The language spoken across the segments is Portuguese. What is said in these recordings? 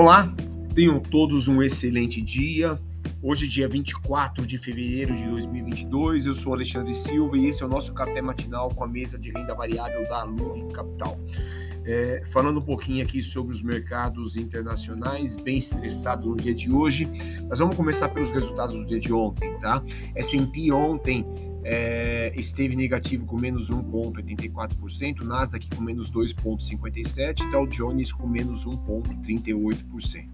Olá, tenham todos um excelente dia. Hoje, dia 24 de fevereiro de 2022, eu sou Alexandre Silva e esse é o nosso café matinal com a mesa de renda variável da Lug Capital. É, falando um pouquinho aqui sobre os mercados internacionais, bem estressado no dia de hoje, mas vamos começar pelos resultados do dia de ontem, tá? S&P ontem é, esteve negativo com menos 1,84%, Nasdaq com menos 2,57%, Dow Jones com menos 1,38%.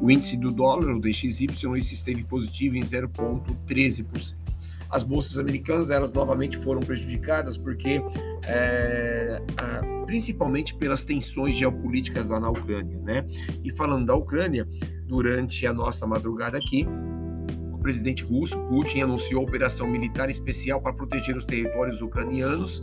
O índice do dólar, o DXY, esteve positivo em 0,13%. As bolsas americanas, elas novamente foram prejudicadas porque, é, a, principalmente pelas tensões geopolíticas lá na Ucrânia, né? E falando da Ucrânia, durante a nossa madrugada aqui, o presidente russo Putin anunciou operação militar especial para proteger os territórios ucranianos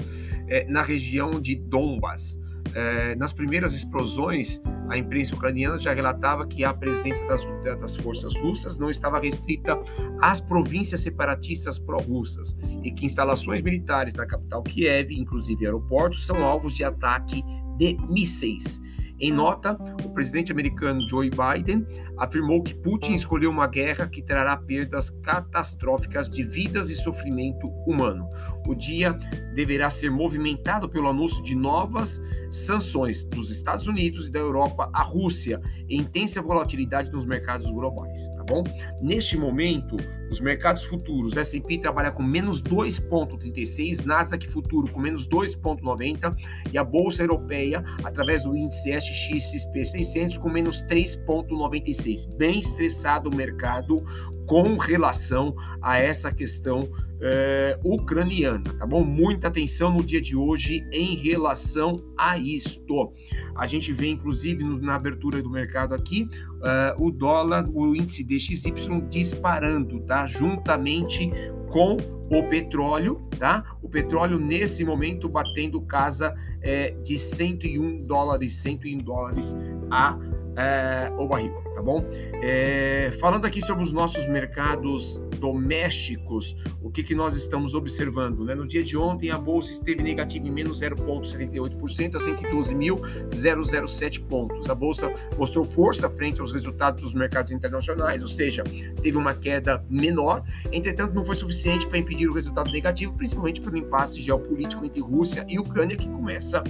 é, na região de Donbas. É, nas primeiras explosões, a imprensa ucraniana já relatava que a presença das, das forças russas não estava restrita às províncias separatistas pró-russas e que instalações militares na capital Kiev, inclusive aeroportos, são alvos de ataque de mísseis. Em nota, o presidente americano Joe Biden afirmou que Putin escolheu uma guerra que trará perdas catastróficas de vidas e sofrimento humano. O dia deverá ser movimentado pelo anúncio de novas sanções dos Estados Unidos e da Europa à Rússia e intensa volatilidade nos mercados globais, tá bom? Neste momento, os mercados futuros, S&P trabalha com menos 2,36, Nasdaq futuro com menos 2,90 e a Bolsa Europeia, através do índice SXXP 600, com menos 3,96. Bem estressado o mercado com relação a essa questão é, ucraniana, tá bom? Muita atenção no dia de hoje em relação a isto. A gente vê, inclusive, no, na abertura do mercado aqui, uh, o dólar, o índice DXY disparando, tá? Juntamente com o petróleo, tá? O petróleo nesse momento batendo casa é, de 101 dólares, 101 dólares a é, o barril, tá bom? É, falando aqui sobre os nossos mercados domésticos, o que, que nós estamos observando? Né? No dia de ontem, a bolsa esteve negativa em menos 0,78% a 112.007 pontos. A bolsa mostrou força frente aos resultados dos mercados internacionais, ou seja, teve uma queda menor, entretanto, não foi suficiente para impedir o resultado negativo, principalmente pelo impasse geopolítico entre Rússia e Ucrânia, que começa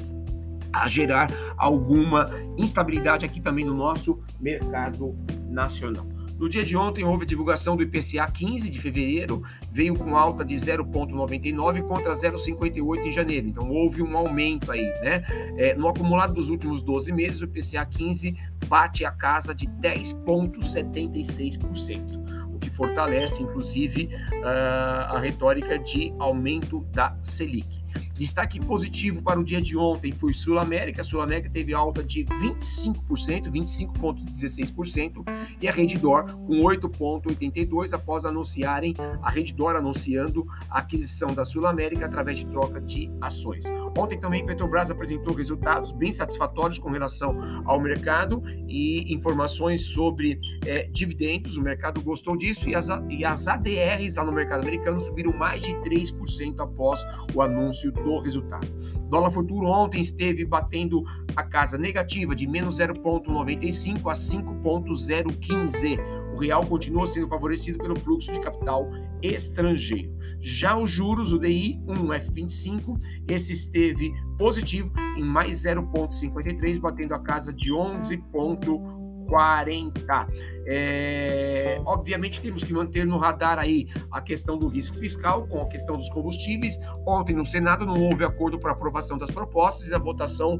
a gerar alguma instabilidade aqui também no nosso mercado nacional. No dia de ontem houve divulgação do IPCA 15 de fevereiro, veio com alta de 0,99 contra 0,58 em janeiro. Então houve um aumento aí, né? É, no acumulado dos últimos 12 meses, o IPCA 15 bate a casa de 10,76% o que fortalece, inclusive, a retórica de aumento da Selic. Destaque positivo para o dia de ontem foi Sul América. Sul América teve alta de 25%, 25,16%, e a Redditor com 8,82% após anunciarem, a Redditor anunciando a aquisição da Sul América através de troca de ações. Ontem também Petrobras apresentou resultados bem satisfatórios com relação ao mercado e informações sobre é, dividendos. O mercado gostou disso e as, e as ADRs lá no mercado americano subiram mais de 3% após o anúncio do resultado. Dólar futuro ontem esteve batendo a casa negativa de menos 0,95 a 5,015. O real continua sendo favorecido pelo fluxo de capital estrangeiro. Já os juros, o DI 1F25, esse esteve positivo em mais 0,53, batendo a casa de 11,1 40. É, obviamente temos que manter no radar aí a questão do risco fiscal com a questão dos combustíveis. Ontem no Senado não houve acordo para aprovação das propostas e a votação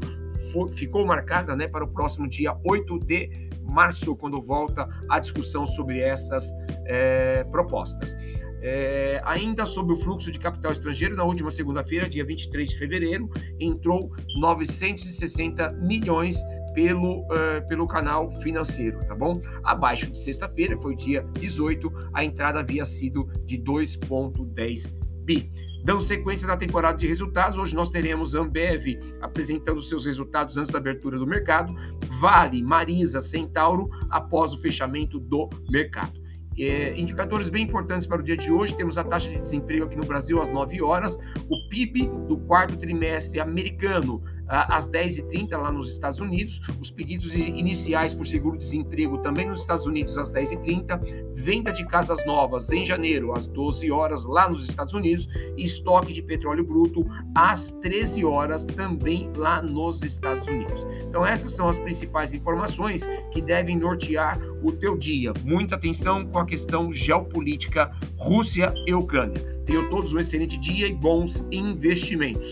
foi, ficou marcada né, para o próximo dia 8 de março, quando volta a discussão sobre essas é, propostas. É, ainda sobre o fluxo de capital estrangeiro, na última segunda-feira, dia 23 de fevereiro, entrou 960 milhões pelo, uh, pelo canal financeiro, tá bom? Abaixo de sexta-feira, foi o dia 18, a entrada havia sido de 2,10 bi. Dando sequência na temporada de resultados, hoje nós teremos Ambev apresentando seus resultados antes da abertura do mercado, Vale, Marisa, Centauro após o fechamento do mercado. É, indicadores bem importantes para o dia de hoje: temos a taxa de desemprego aqui no Brasil às 9 horas, o PIB do quarto trimestre americano às 10h30 lá nos Estados Unidos, os pedidos iniciais por seguro-desemprego também nos Estados Unidos às 10h30, venda de casas novas em janeiro às 12 horas lá nos Estados Unidos e estoque de petróleo bruto às 13 horas também lá nos Estados Unidos. Então essas são as principais informações que devem nortear o teu dia. Muita atenção com a questão geopolítica Rússia e Ucrânia. Tenham todos um excelente dia e bons investimentos.